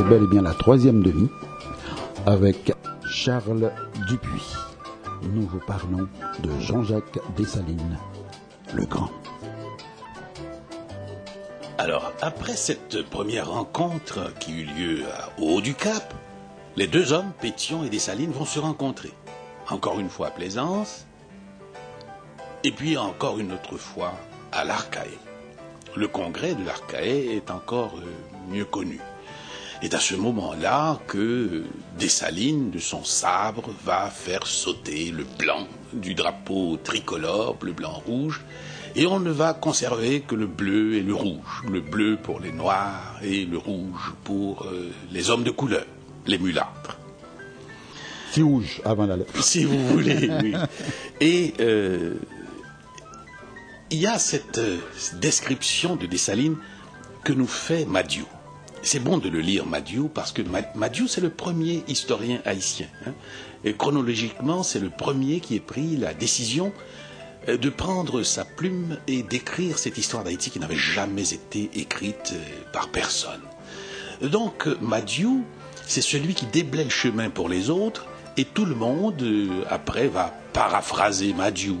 c'est bel et bien la troisième demi avec Charles Dupuis. Nous vous parlons de Jean-Jacques Dessalines, le grand. Alors, après cette première rencontre qui eut lieu au haut du Cap, les deux hommes, Pétion et Dessalines, vont se rencontrer. Encore une fois à Plaisance, et puis encore une autre fois à l'Arcae. Le congrès de l'Arcae est encore euh, mieux connu. Et à ce moment-là que Dessalines, de son sabre, va faire sauter le blanc du drapeau tricolore, bleu, blanc, rouge, et on ne va conserver que le bleu et le rouge. Le bleu pour les noirs et le rouge pour euh, les hommes de couleur, les mulâtres. Si rouge avant la lettre. Si vous voulez, oui. Et euh, il y a cette euh, description de Dessalines que nous fait Madiou. C'est bon de le lire, Madiou, parce que Madiou, c'est le premier historien haïtien. Hein. Et chronologiquement, c'est le premier qui ait pris la décision euh, de prendre sa plume et d'écrire cette histoire d'Haïti qui n'avait jamais été écrite euh, par personne. Donc, Madiou, c'est celui qui déblaye le chemin pour les autres, et tout le monde, après, va paraphraser Madiou,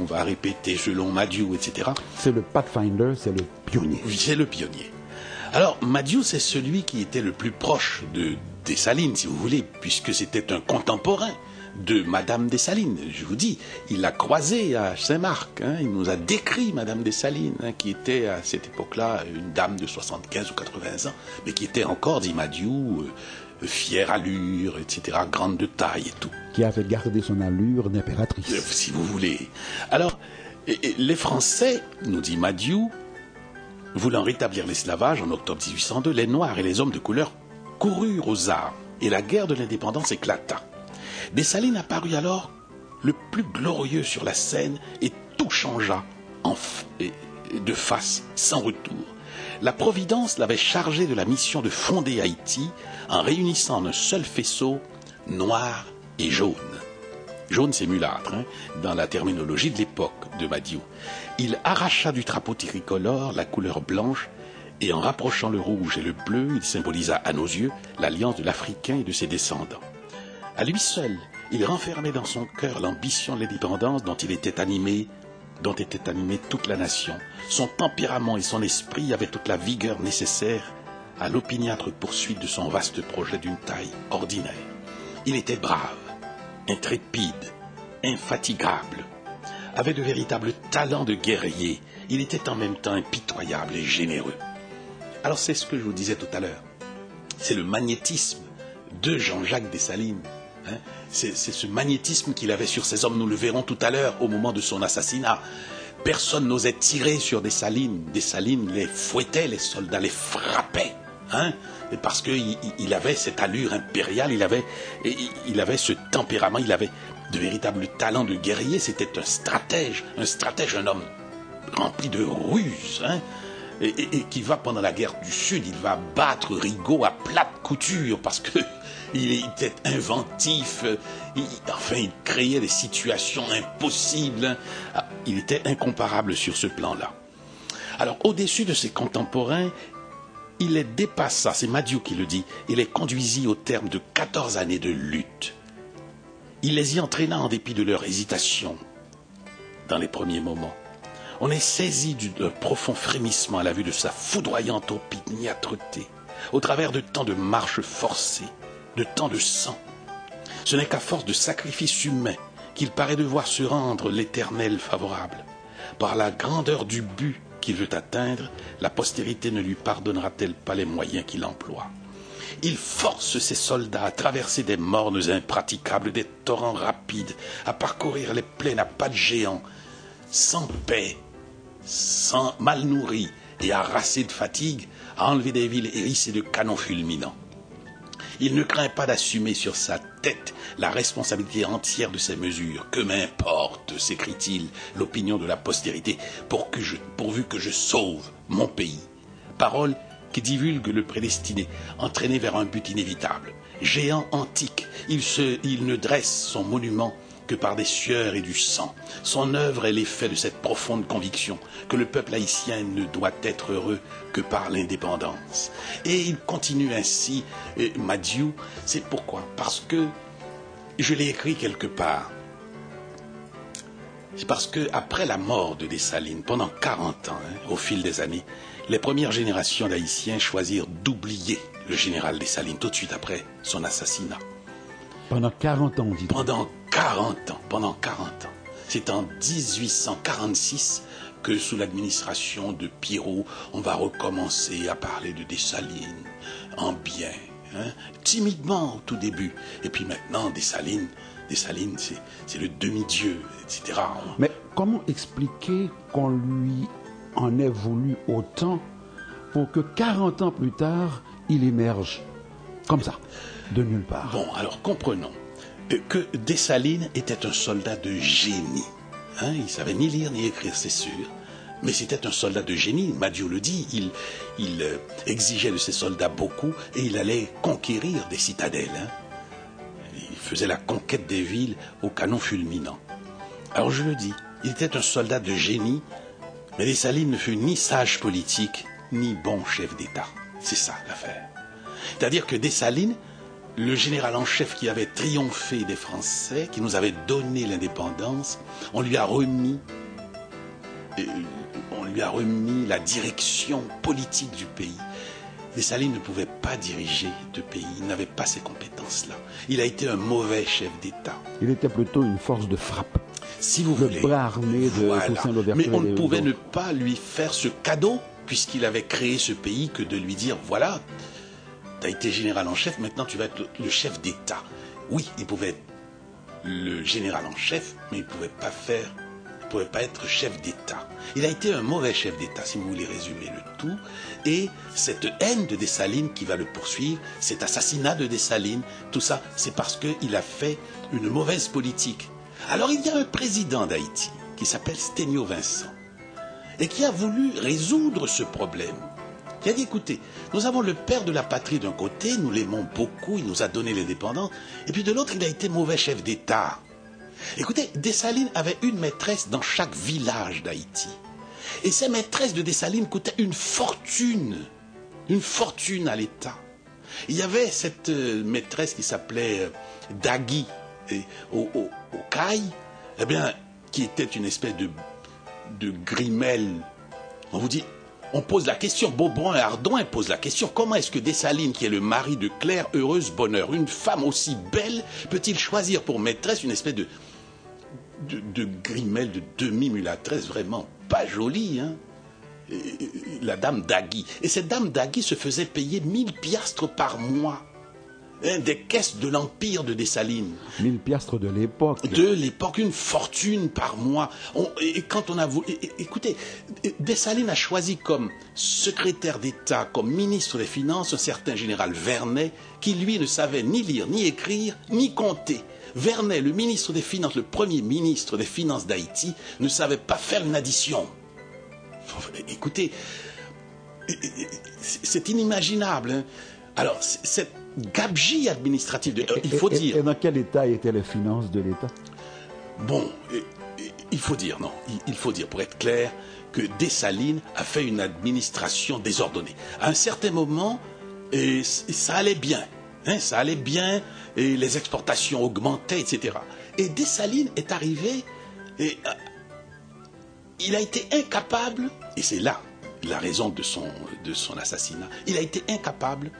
on va répéter selon Madiou, etc. C'est le Pathfinder, c'est le pionnier. Oui, c'est le pionnier. Alors, Madiou, c'est celui qui était le plus proche de Dessalines, si vous voulez, puisque c'était un contemporain de Madame Dessalines. Je vous dis, il l'a croisée à Saint-Marc. Hein. il nous a décrit Madame Dessalines, hein, qui était à cette époque-là une dame de 75 ou 80 ans, mais qui était encore, dit Madiou, euh, fière allure, etc., grande de taille et tout. Qui avait gardé son allure d'impératrice. Euh, si vous voulez. Alors, les Français, nous dit Madiou, voulant rétablir l'esclavage en octobre 1802, les Noirs et les hommes de couleur coururent aux armes et la guerre de l'indépendance éclata. Dessalines apparut alors le plus glorieux sur la scène et tout changea de face, sans retour. La Providence l'avait chargé de la mission de fonder Haïti en réunissant en un seul faisceau noir et jaune. Jaune, c'est mulâtre, hein, dans la terminologie de l'époque de Madiou. Il arracha du drapeau tricolore la couleur blanche et en rapprochant le rouge et le bleu, il symbolisa à nos yeux l'alliance de l'Africain et de ses descendants. À lui seul, il renfermait dans son cœur l'ambition de l'indépendance dont il était animé dont était animée toute la nation. Son tempérament et son esprit avaient toute la vigueur nécessaire à l'opiniâtre poursuite de son vaste projet d'une taille ordinaire. Il était brave, intrépide, infatigable, avait de véritables talents de guerrier. Il était en même temps impitoyable et généreux. Alors c'est ce que je vous disais tout à l'heure. C'est le magnétisme de Jean-Jacques Dessalines Hein? C'est ce magnétisme qu'il avait sur ces hommes. Nous le verrons tout à l'heure au moment de son assassinat. Personne n'osait tirer sur des salines. Des salines les fouettaient, les soldats les frappaient. Hein parce qu'il il avait cette allure impériale, il avait, il avait ce tempérament, il avait de véritables talents de guerrier. C'était un stratège, un stratège, un homme rempli de ruses. Hein et, qui va pendant la guerre du Sud, il va battre Rigaud à plate couture parce que il était inventif, enfin il créait des situations impossibles, ah, il était incomparable sur ce plan-là. Alors au-dessus de ses contemporains, il les dépassa, c'est Madiou qui le dit, il les conduisit au terme de 14 années de lutte. Il les y entraîna en dépit de leur hésitation dans les premiers moments. On est saisi d'un profond frémissement à la vue de sa foudroyante opiniâtreté, au travers de tant de marches forcées, de tant de sang. Ce n'est qu'à force de sacrifices humains qu'il paraît devoir se rendre l'éternel favorable. Par la grandeur du but qu'il veut atteindre, la postérité ne lui pardonnera-t-elle pas les moyens qu'il emploie? Il force ses soldats à traverser des mornes impraticables, des torrents rapides, à parcourir les plaines à pas de géants, sans paix, sans mal nourris et harassés de fatigue, à enlever des villes hérissées de canons fulminants. Il ne craint pas d'assumer sur sa tête la responsabilité entière de ses mesures. Que m'importe, s'écrie-t-il, l'opinion de la postérité, pourvu que je sauve mon pays. Parole qui divulgue le prédestiné, entraîné vers un but inévitable. Géant antique, il, il ne dresse son monument que par des sueurs et du sang. Son œuvre est l'effet de cette profonde conviction que le peuple haïtien ne doit être heureux que par l'indépendance. Et il continue ainsi, Madiou, c'est pourquoi? Parce que je l'ai écrit quelque part. C'est parce que après la mort de Dessalines, pendant 40 ans, hein, au fil des années, les premières générations d'Haïtiens choisirent d'oublier le général Dessalines tout de suite après son assassinat. Pendant 40 ans, dit. Pendant 40 ans, pendant 40 ans. C'est en 1846 que sous l'administration de Pirot, on va recommencer à parler de Dessalines en bien, hein, timidement au tout début. Et puis maintenant, Dessalines, Dessalines, c'est le demi-dieu, etc. Mais comment expliquer qu'on lui en ait voulu autant pour que 40 ans plus tard, il émerge comme ça, de nulle part? Bon, alors comprenons que Dessalines était un soldat de génie. Hein, il savait ni lire ni écrire, c'est sûr. Mais c'était un soldat de génie, Madiou le dit, il, euh, exigeait de ses soldats beaucoup et il allait conquérir des citadelles. Hein. Il faisait la conquête des villes au canon fulminant. Alors je le dis, il était un soldat de génie, mais Dessalines ne fut ni sage politique, ni bon chef d'État. C'est ça l'affaire. C'est-à-dire que Dessalines, le général en chef qui avait triomphé des Français, qui nous avait donné l'indépendance, on lui a remis, euh, on lui a remis la direction politique du pays. Dessalines ne pouvait pas diriger de pays, il n'avait pas ces compétences-là. Il a été un mauvais chef d'État. Il était plutôt une force de frappe. Si vous le voulez. bras armé de Toussaint Louverture Mais on ne pouvait ne pas lui faire ce cadeau, puisqu'il avait créé ce pays, que de lui dire voilà, tu as été général en chef, maintenant tu vas être le- chef d'État. Oui, il pouvait être le général en chef, mais il ne pouvait pas être chef d'État. Il a été un mauvais chef d'État, si vous voulez résumer le tout. Et cette haine de Dessalines qui va le poursuivre, cet assassinat de Dessalines, tout ça, c'est parce qu'il a fait une mauvaise politique. Alors il y a un président d'Haïti qui s'appelle Sténio Vincent et qui a voulu résoudre ce problème. Qui a dit, écoutez, nous avons le père de la patrie d'un côté, nous l'aimons beaucoup, il nous a donné l'indépendance, et puis de l'autre, il a été mauvais chef d'État. Écoutez, Dessalines avait une maîtresse dans chaque village d'Haïti. Et ces maîtresses de Dessalines coûtaient une fortune, une fortune à l'État. Il y avait cette euh, maîtresse qui s'appelait euh, Dagui au, au, eh bien, qui était une espèce de, de grimelle. On vous dit, on pose la question, Beaubrun et Ardouin posent la question, comment est-ce que Dessalines, qui est le mari de Claire Heureuse Bonheur, une femme aussi belle, peut-il choisir pour maîtresse une espèce de, de, de grimelle, de demi-mulatresse vraiment pas jolie, hein? La dame Dagui. Et cette dame Dagui se faisait payer 1000 piastres par mois hein, des caisses de l'empire de Dessalines Mille piastres de l'époque. de l'époque, une fortune par mois. On- et, quand on a voulu, écoutez, Dessalines a choisi comme secrétaire d'État, comme ministre des Finances, un certain général Vernet, qui lui ne savait ni lire, ni écrire, ni compter. Vernet, le ministre des Finances, le premier ministre des Finances d'Haïti, ne savait pas faire une addition. Écoutez, c'est inimaginable. hein. Alors, cette gabegie administrative, de, il faut et, dire. et dans quel état étaient les finances de l'État? Bon, il faut dire, non, il- il faut dire, pour être clair, que Dessalines a fait une administration désordonnée. À un certain moment, et ça allait bien, hein, ça allait bien, et les exportations augmentaient, etc. Et Dessalines est arrivé, et euh, il a été incapable, et c'est là la raison de son, de son assassinat, il a été incapable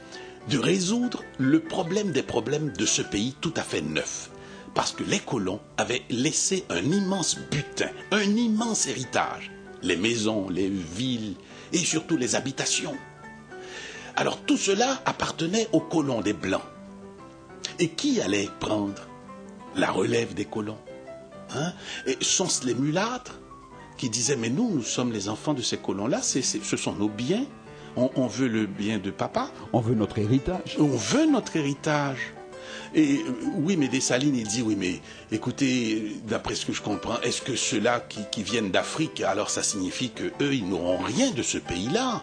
de résoudre le problème des problèmes de ce pays tout à fait neuf. Parce que les colons avaient laissé un immense butin, un immense héritage. Les maisons, les villes et surtout les habitations. Alors tout cela appartenait aux colons des Blancs. Et qui allait prendre la relève des colons hein? Et sont-ce les mulâtres qui disaient Mais nous, nous sommes les enfants de ces colons-là, ce sont nos biens, on, on veut le bien de papa, On veut notre héritage. on veut notre héritage. Et euh, oui, mais Dessalines, il dit, oui, mais écoutez, d'après ce que je comprends, est-ce que ceux-là qui, qui viennent d'Afrique, alors ça signifie que eux, ils n'auront rien de ce pays-là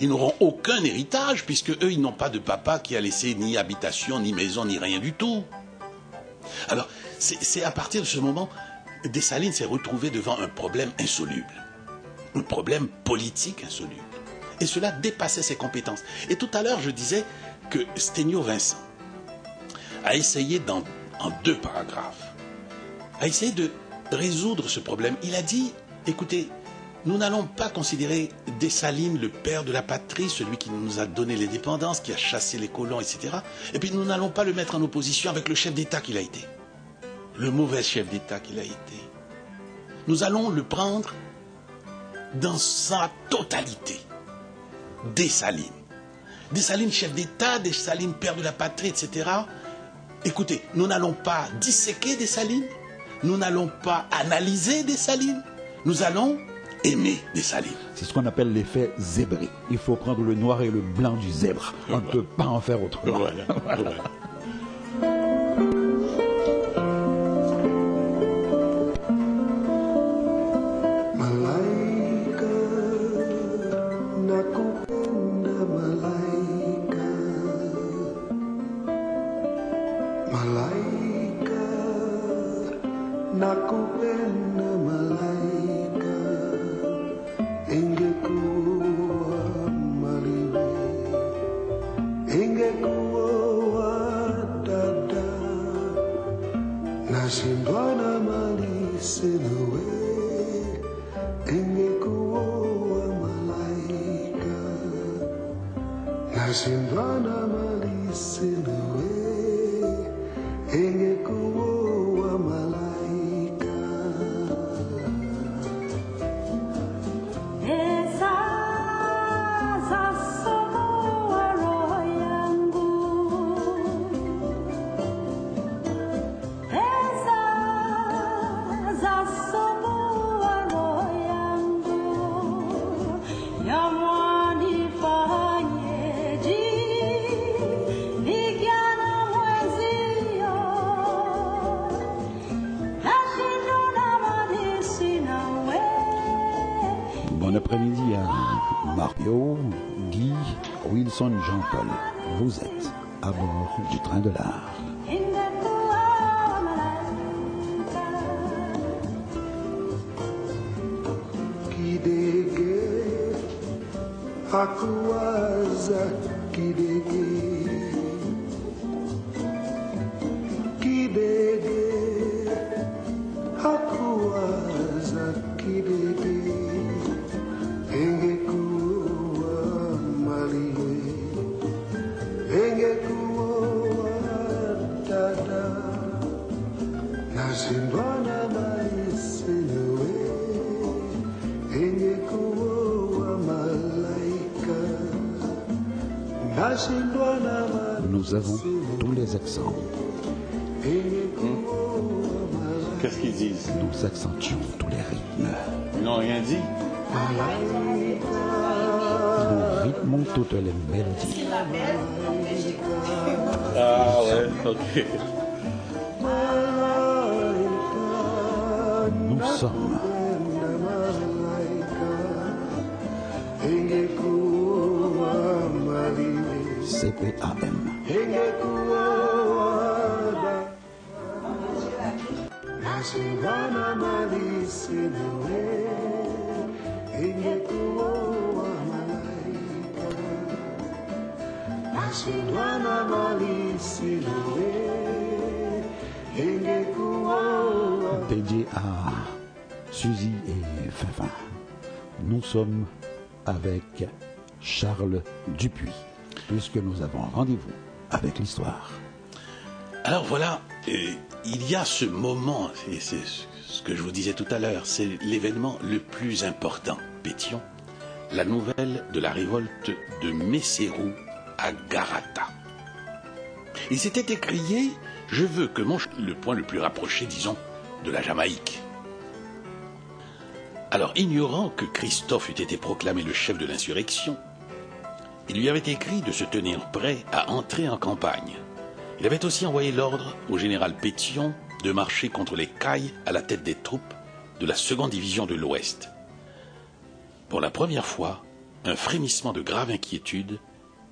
Ils n'auront aucun héritage, puisque eux, ils n'ont pas de papa qui a laissé ni habitation, ni maison, ni rien du tout. Alors, C'est à partir de ce moment, Dessalines s'est retrouvé devant un problème insoluble, un problème politique insoluble. Et cela dépassait ses compétences. Et tout à l'heure, je disais que Sténio Vincent a essayé dans, en deux paragraphes, a essayé de résoudre ce problème. Il a dit, écoutez, nous n'allons pas considérer Dessalines le père de la patrie, celui qui nous a donné l'indépendance, qui a chassé les colons, etc. Et puis nous n'allons pas le mettre en opposition avec le chef d'État qu'il a été, le mauvais chef d'État qu'il a été. Nous allons le prendre dans sa totalité. Dessalines. Dessalines chef d'État, Dessalines père de la patrie, etc. Écoutez, nous n'allons pas disséquer Dessalines, nous n'allons pas analyser Dessalines, nous allons aimer Dessalines. C'est ce qu'on appelle l'effet zébré. Il faut prendre le noir et le blanc du zèbre. On ne peut pas en faire autrement. Voilà. aku Qu'est-ce qu'ils disent? Nous accentuons tous les rythmes. Ils n'ont rien dit Nous rythmons toutes les mélodies. Ah ouais, ok. Nous sommes CPAM. À Suzy et Finfin. Nous sommes avec Charles Dupuis, puisque nous avons rendez-vous avec l'histoire. Alors voilà, euh, il y a ce moment, c'est ce que je vous disais tout à l'heure, c'est l'événement le plus important, Pétion, la nouvelle de la révolte de Messerou à Garata. Il s'était écrié, je veux que mon... le point le plus rapproché, disons, de la Jamaïque. Alors, ignorant que Christophe eût été proclamé le chef de l'insurrection, il lui avait écrit de se tenir prêt à entrer en campagne. Il avait aussi envoyé l'ordre au général Pétion de marcher contre les cailles à la tête des troupes de la seconde division de l'Ouest. Pour la première fois, un frémissement de grave inquiétude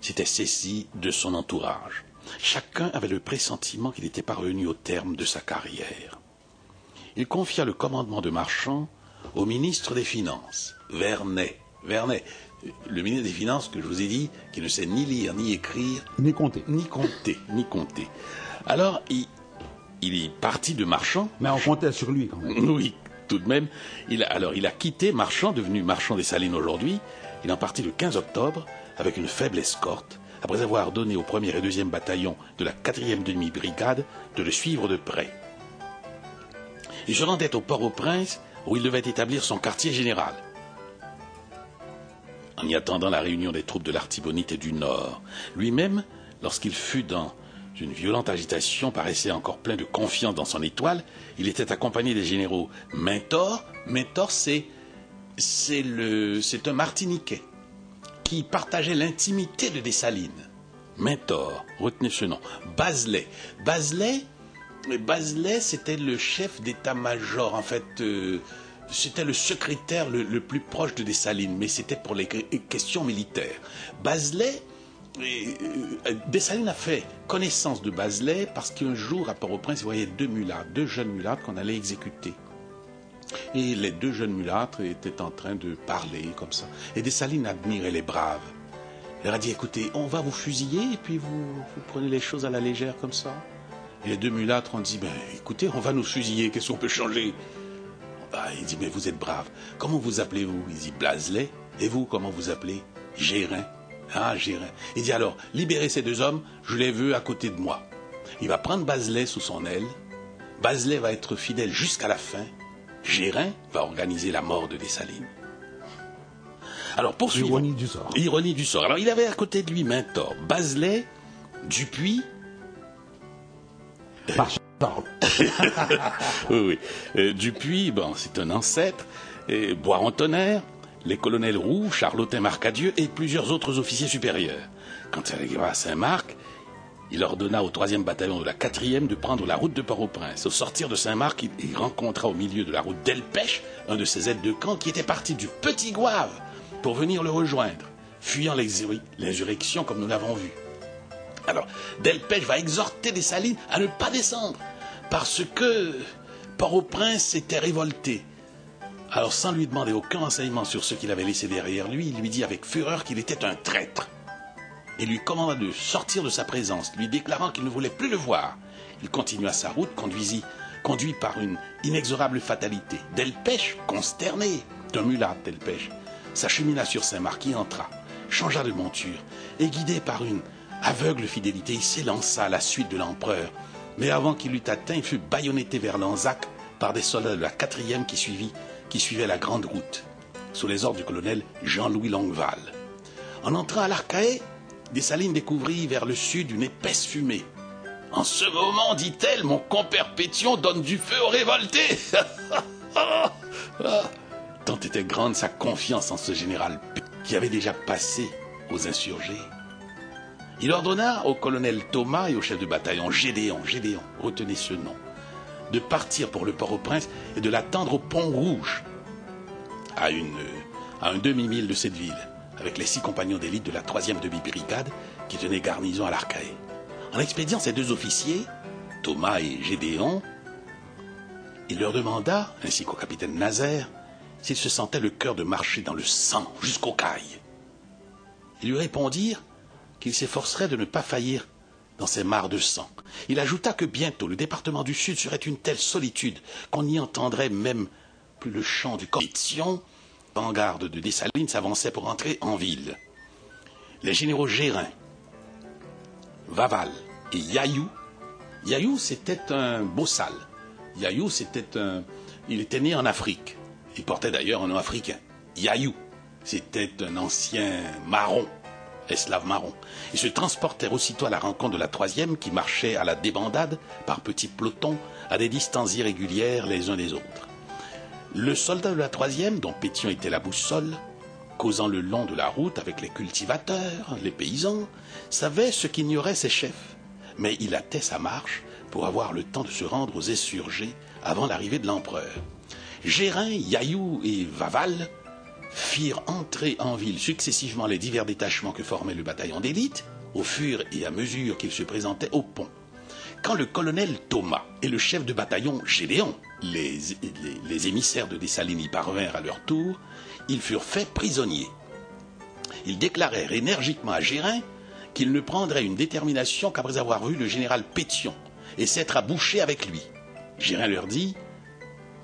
s'était saisi de son entourage. Chacun avait le pressentiment qu'il était parvenu au terme de sa carrière. Il confia le commandement de Marchand au ministre des Finances, Vernet. Vernet, le ministre des Finances que je vous ai dit, qui ne sait ni lire, ni écrire, Ni compter. ni compter, ni compter. Alors, il, il est parti de Marchand. Mais on comptait sur lui quand même. Oui, tout de même. Il a, alors, il a quitté Marchand, devenu Marchand des Salines aujourd'hui. Il est parti le 15 octobre avec une faible escorte, après avoir donné au 1er et 2e bataillon de la 4e demi-brigade de le suivre de près. Il se rendait au Port-au-Prince où il devait établir son quartier général. En y attendant la réunion des troupes de l'Artibonite et du Nord, lui-même, lorsqu'il fut dans une violente agitation, paraissait encore plein de confiance dans son étoile, il était accompagné des généraux Mentor. Mentor, c'est c'est un Martiniquais qui partageait l'intimité de Dessalines. Mentor, retenez ce nom. Baselet. Baselet, Baselet, c'était le chef d'état-major, en fait. euh, c'était le secrétaire le, plus proche de Dessalines, mais c'était pour les que- questions militaires. Baselet, euh, euh, Dessalines a fait connaissance de Baselet parce qu'un jour, à Port-au-Prince, il voyait deux mulâtres, deux jeunes mulâtres qu'on allait exécuter. Et les deux jeunes mulâtres étaient en train de parler comme ça. Et Dessalines admirait les braves. Il leur a dit, écoutez, on va vous fusiller et puis vous, vous prenez les choses à la légère comme ça. Et les deux mulâtres ont dit, ben, écoutez, on va nous fusiller, qu'est-ce qu'on peut changer? Ah, Il dit, mais vous êtes braves. Comment vous appelez-vous? Il dit, Blaselet. Et vous, comment vous appelez? Gérin. Ah, Gérin. Il dit, alors, libérez ces deux hommes, je les veux à côté de moi. Il va prendre Baselet sous son aile. Baselet va être fidèle jusqu'à la fin. Gérin va organiser la mort de Dessalines. Alors, poursuivons. Ironie du sort. Ironie du sort. Alors, il avait à côté de lui Mentor, Baselet, Dupuis, Par Oui, oui. Euh, Dupuis, bon, c'est un ancêtre, et Boiron-Tonnerre, les colonels Roux, Charlotin Marcadieu et plusieurs autres officiers supérieurs. Quand il arriva à Saint-Marc, il ordonna au 3e bataillon de la 4e de prendre la route de Port-au-Prince. Au sortir de Saint-Marc, il, rencontra au milieu de la route d'Elpech un de ses aides de camp qui était parti du Petit Gouave pour venir le rejoindre, fuyant l'insurrection comme nous l'avons vu. Alors, Delpech va exhorter des Salines à ne pas descendre, parce que Port-au-Prince s'était révolté. Alors, sans lui demander aucun renseignement sur ce qu'il avait laissé derrière lui, il lui dit avec fureur qu'il était un traître. Et lui commanda de sortir de sa présence, lui déclarant qu'il ne voulait plus le voir. Il continua sa route, conduisit, conduit par une inexorable fatalité. Delpech, consterné, d'un mulâtre Delpech, s'achemina sur Saint-Marc, entra, changea de monture, et guidé par une aveugle fidélité, il s'élança à la suite de l'empereur. Mais avant qu'il eût atteint, il fut baïonneté vers Lanzac par des soldats de la quatrième qui, suivit, qui suivaient la grande route, sous les ordres du colonel Jean-Louis Longueval. En entrant à l'Arcahaie, Dessalines découvrit vers le sud une épaisse fumée. En ce moment, dit-elle, mon compère Pétion donne du feu aux révoltés. Tant était grande sa confiance en ce général qui avait déjà passé aux insurgés. Il ordonna au colonel Thomas et au chef de bataillon Gédéon, Gédéon, retenez ce nom, de partir pour le Port-au-Prince et de l'attendre au Pont Rouge, à, une, un demi-mille de cette ville, avec les six compagnons d'élite de la troisième demi-brigade qui tenaient garnison à l'Arcahaie. En expédiant ces deux officiers, Thomas et Gédéon, il leur demanda, ainsi qu'au capitaine Nazaire, s'ils se sentaient le cœur de marcher dans le sang jusqu'aux cailles. Ils lui répondirent qu'il s'efforcerait de ne pas faillir dans ces mares de sang. Il ajouta que bientôt le département du Sud serait une telle solitude qu'on n'y entendrait même plus le chant du corruption. Vanguarde de Dessalines s'avançait pour entrer en ville. Les généraux Gérin, Vaval et Yaïou. Yaïou, c'était un bossal. Yaïou, c'était un. Il était né en Afrique. Il portait d'ailleurs un nom africain. Yaïou, c'était un ancien marron, esclave marron. Ils se transportèrent aussitôt à la rencontre de la troisième qui marchait à la débandade par petits pelotons à des distances irrégulières les uns des autres. Le soldat de la troisième, dont Pétion était la boussole, causant le long de la route avec les cultivateurs, les paysans, savait ce qu'ignoraient ses chefs. Mais il hâtait sa marche pour avoir le temps de se rendre aux insurgés avant l'arrivée de l'empereur. Gérin, Yaïou et Vaval firent entrer en ville successivement les divers détachements que formait le bataillon d'élite, au fur et à mesure qu'il se présentait au pont. Quand le colonel Thomas et le chef de bataillon Gédéon, les, les- émissaires de Dessalines parvinrent à leur tour, ils furent faits prisonniers. Ils déclarèrent énergiquement à Gérin qu'ils ne prendraient une détermination qu'après avoir vu le général Pétion et s'être à boucher avec lui. Gérin leur dit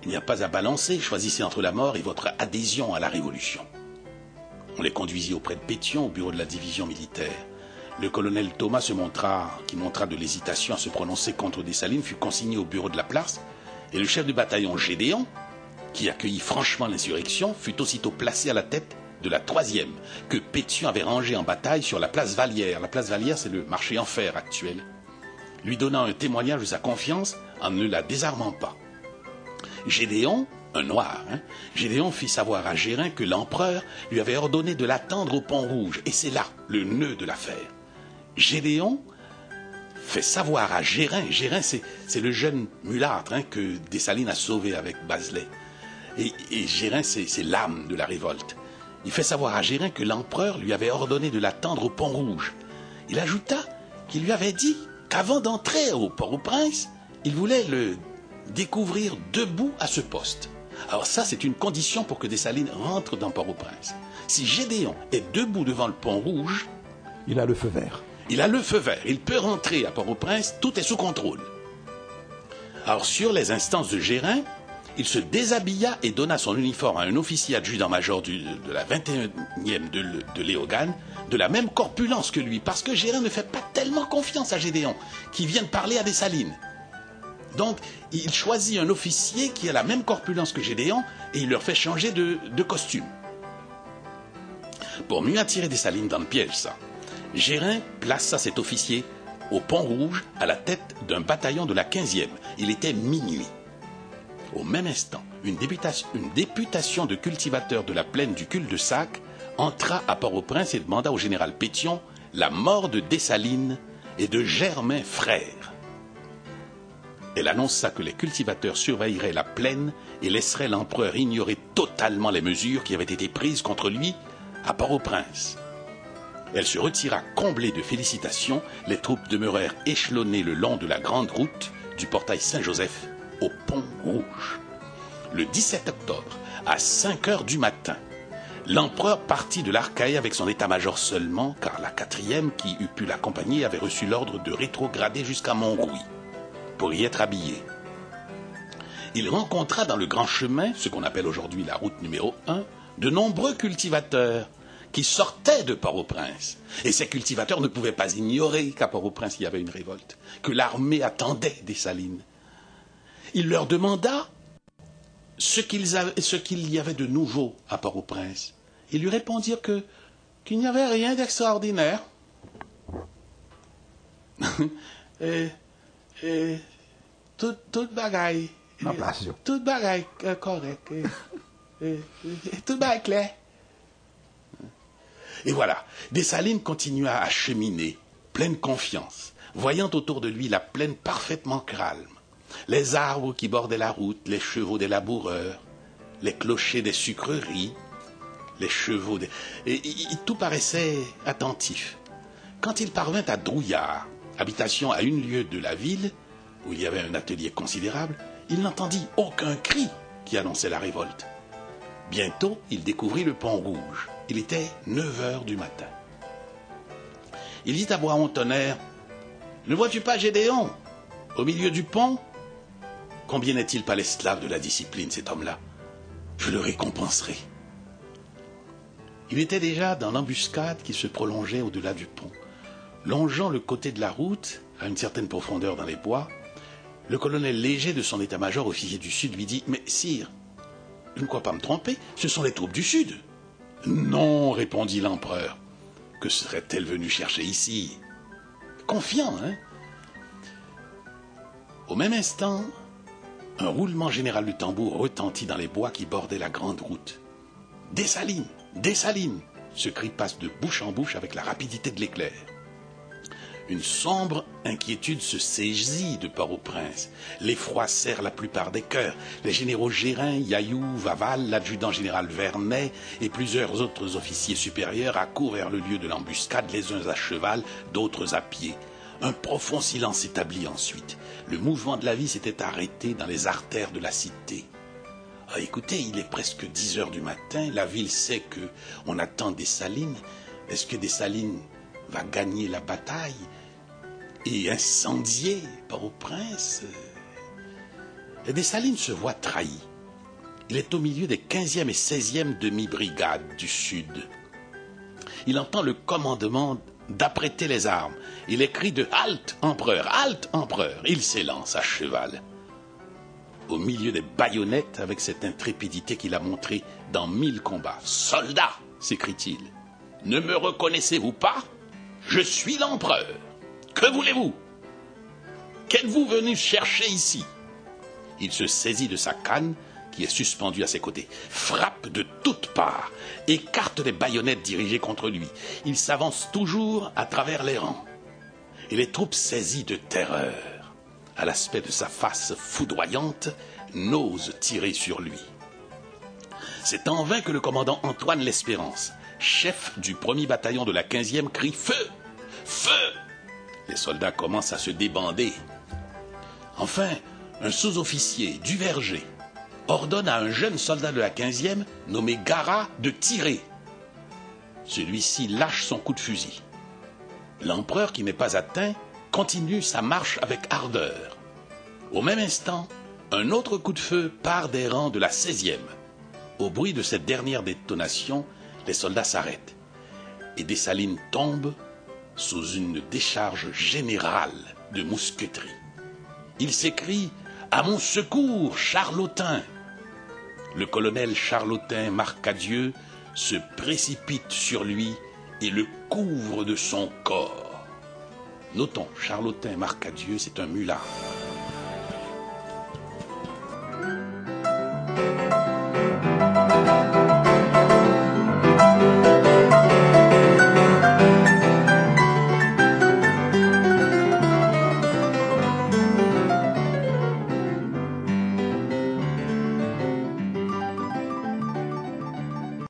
Il n'y a pas à balancer, choisissez entre la mort et votre adhésion à la Révolution. On les conduisit auprès de Pétion au bureau de la division militaire. Le colonel Thomas qui montra de l'hésitation à se prononcer contre Dessalines, fut consigné au bureau de la place, et le chef du bataillon Gédéon, qui accueillit franchement l'insurrection, fut aussitôt placé à la tête de la troisième, que Pétion avait rangée en bataille sur la place Vallière. La place Vallière, c'est le marché en fer actuel. Lui donnant un témoignage de sa confiance en ne la désarmant pas. Gédéon, un noir, hein, Gédéon fit savoir à Gérin que l'empereur lui avait ordonné de l'attendre au pont rouge, et c'est là le nœud de l'affaire. Gédéon fait savoir à Gérin, Gérin c'est, le jeune mulâtre hein, que Dessalines a sauvé avec Baselet, et, et Gérin c'est, c'est l'âme de la révolte. Il fait savoir à Gérin que l'empereur lui avait ordonné de l'attendre au pont rouge. Il ajouta qu'il lui avait dit qu'avant d'entrer au Port-au-Prince, il voulait le découvrir debout à ce poste. Alors ça, c'est une condition pour que Dessalines rentre dans Port-au-Prince. Si Gédéon est debout devant le pont rouge, Il a le feu vert. il a le feu vert, il peut rentrer à Port-au-Prince, tout est sous contrôle. Alors sur les instances de Gérin, il se déshabilla et donna son uniforme à un officier adjudant-major de la 21e de, de Léogane, de la même corpulence que lui, parce que Gérin ne fait pas tellement confiance à Gédéon, qui vient de parler à Dessalines. Donc, il choisit un officier qui a la même corpulence que Gédéon et il leur fait changer de, costume. Pour mieux attirer Dessalines dans le piège, ça, Gérin plaça cet officier au Pont Rouge à la tête d'un bataillon de la 15e. Il était minuit. Au même instant, une une députation de cultivateurs de la plaine du cul-de-sac entra à Port-au-Prince et demanda au général Pétion la mort de Dessalines et de Germain frère. Elle annonça que les cultivateurs surveilleraient la plaine et laisseraient l'empereur ignorer totalement les mesures qui avaient été prises contre lui à Port-au-Prince. Elle se retira comblée de félicitations. Les troupes demeurèrent échelonnées le long de la grande route du portail Saint-Joseph au Pont Rouge. Le 17 octobre, à 5 heures du matin, l'empereur partit de l'Archaïe avec son état-major seulement, car la quatrième qui eût pu l'accompagner avait reçu l'ordre de rétrograder jusqu'à Montrouy pour y être habillé. Il rencontra dans le grand chemin, ce qu'on appelle aujourd'hui la route numéro 1, de nombreux cultivateurs qui sortaient de Port-au-Prince. Et ces cultivateurs ne pouvaient pas ignorer qu'à Port-au-Prince il y avait une révolte, que l'armée attendait des Salines. Il leur demanda ce, qu'il y avait de nouveau à Port-au-Prince. Ils lui répondirent que qu'il n'y avait rien d'extraordinaire. tout, tout yo. Tout euh. Et, et- et tout clair. Et voilà, Dessalines continua à cheminer, pleine confiance, voyant autour de lui la plaine parfaitement calme, les arbres qui bordaient la route, les chevaux des laboureurs, les clochers des sucreries, les chevaux des... Et, et- et tout paraissait attentif. Quand il parvint à Drouillard, habitation à une lieue de la ville, où il y avait un atelier considérable, il n'entendit aucun cri qui annonçait la révolte. Bientôt, il découvrit le pont rouge. Il était 9 heures du matin. Il dit à Bois tonnerre Ne vois-tu pas Gédéon Au milieu du pont? Combien n'est-il pas l'esclave de la discipline, cet homme-là? Je le récompenserai. Il était déjà dans l'embuscade qui se prolongeait au-delà du pont. Longeant le côté de la route, à une certaine profondeur dans les bois, le colonel léger de son état-major, officier du Sud, lui dit Mais sire, je ne crois pas me tromper, ce sont les troupes du Sud. Non, répondit l'empereur. Que serait-elle venue chercher ici Confiant, hein Au même instant, un roulement général du tambour retentit dans les bois qui bordaient la grande route. Dessalines Dessalines Ce cri passe de bouche en bouche avec la rapidité de l'éclair. Une sombre inquiétude se saisit de Port-au-Prince. L'effroi serre la plupart des cœurs. Les généraux Gérin, Yaillou, Vaval, l'adjudant général Vernet et plusieurs autres officiers supérieurs accourent vers le lieu de l'embuscade, les uns à cheval, d'autres à pied. Un profond silence s'établit ensuite. Le mouvement de la vie s'était arrêté dans les artères de la cité. Ah, écoutez, il est presque 10 heures du matin. La ville sait que on attend Dessalines. Est-ce que Dessalines va gagner la bataille et incendier Port-au-Prince Et Dessalines se voit trahi. Il est au milieu des 15e et 16e demi-brigades du Sud. Il entend le commandement d'apprêter les armes les cris de Halte, empereur, halte, empereur. Il s'élance à cheval au milieu des baïonnettes avec cette intrépidité qu'il a montrée dans mille combats. Soldats, s'écrie-t-il, ne me reconnaissez-vous pas? Je suis l'empereur. Que voulez-vous? Qu'êtes-vous venu chercher ici? Il se saisit de sa canne qui est suspendue à ses côtés, frappe de toutes parts, écarte les baïonnettes dirigées contre lui. Il s'avance toujours à travers les rangs. Et les troupes saisies de terreur à l'aspect de sa face foudroyante, n'ose tirer sur lui. C'est en vain que le commandant Antoine L'Espérance, chef du premier bataillon de la 15e, crie Feu Feu Les soldats commencent à se débander. Enfin, un sous-officier, Duverger, ordonne à un jeune soldat de la 15e, nommé Gara, de tirer. Celui-ci lâche son coup de fusil. L'empereur, qui n'est pas atteint, continue sa marche avec ardeur. Au même instant, un autre coup de feu part des rangs de la 16e. Au bruit de cette dernière détonation, les soldats s'arrêtent et Dessalines tombe sous une décharge générale de mousqueterie. Il s'écrie À mon secours, Charlotin Le colonel Charlotin Marcadieu se précipite sur lui et le couvre de son corps. Notons, Charlotin Marcadieu, c'est un mulard.